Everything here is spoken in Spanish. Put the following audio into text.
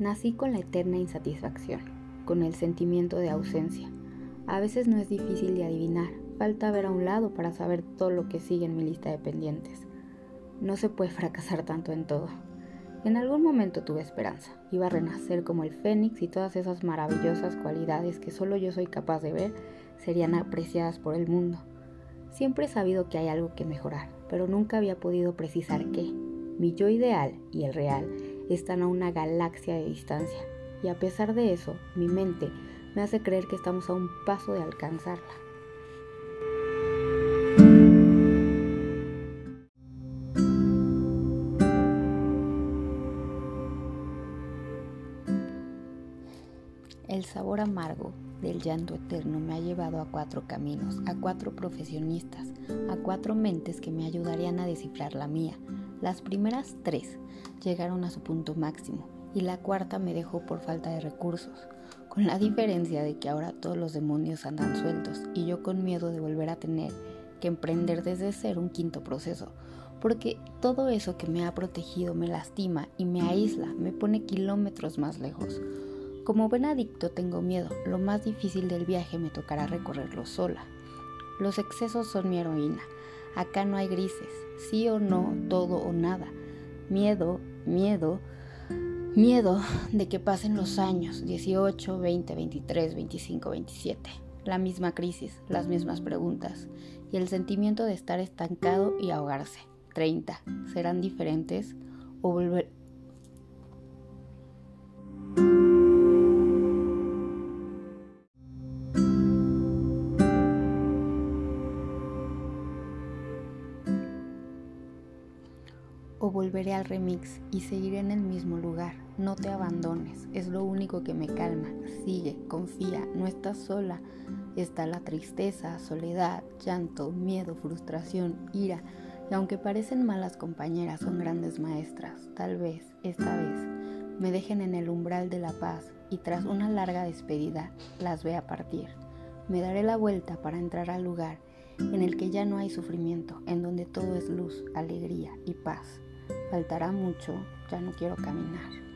Nací con la eterna insatisfacción, con el sentimiento de ausencia. A veces no es difícil de adivinar, falta ver a un lado para saber todo lo que sigue en mi lista de pendientes. No se puede fracasar tanto en todo. En algún momento tuve esperanza, iba a renacer como el fénix y todas esas maravillosas cualidades que solo yo soy capaz de ver serían apreciadas por el mundo. Siempre he sabido que hay algo que mejorar, pero nunca había podido precisar qué. Mi yo ideal y el real están a una galaxia de distancia, y a pesar de eso, mi mente me hace creer que estamos a un paso de alcanzarla. El sabor amargo del llanto eterno me ha llevado a cuatro caminos, a cuatro profesionistas, a cuatro mentes que me ayudarían a descifrar la mía. Las primeras tres llegaron a su punto máximo y la cuarta me dejó por falta de recursos, con la diferencia de que ahora todos los demonios andan sueltos y yo con miedo de volver a tener que emprender desde cero un quinto proceso, porque todo eso que me ha protegido me lastima y me aísla, me pone kilómetros más lejos. Como buen adicto tengo miedo, lo más difícil del viaje me tocará recorrerlo sola. Los excesos son mi heroína, acá no hay grises, sí o no, todo o nada. Miedo, miedo, miedo de que pasen los años, 18, 20, 23, 25, 27. La misma crisis, las mismas preguntas y el sentimiento de estar estancado y ahogarse. 30. ¿Serán diferentes o volver, o volveré al remix y seguiré en el mismo lugar. No te abandones, es lo único que me calma. Sigue, confía, no estás sola. Está la tristeza, soledad, llanto, miedo, frustración, ira. Y aunque parecen malas compañeras, son grandes maestras. Tal vez, esta vez, me dejen en el umbral de la paz y tras una larga despedida las vea partir. Me daré la vuelta para entrar al lugar en el que ya no hay sufrimiento, en donde todo es luz, alegría y paz. Faltará mucho, ya no quiero caminar.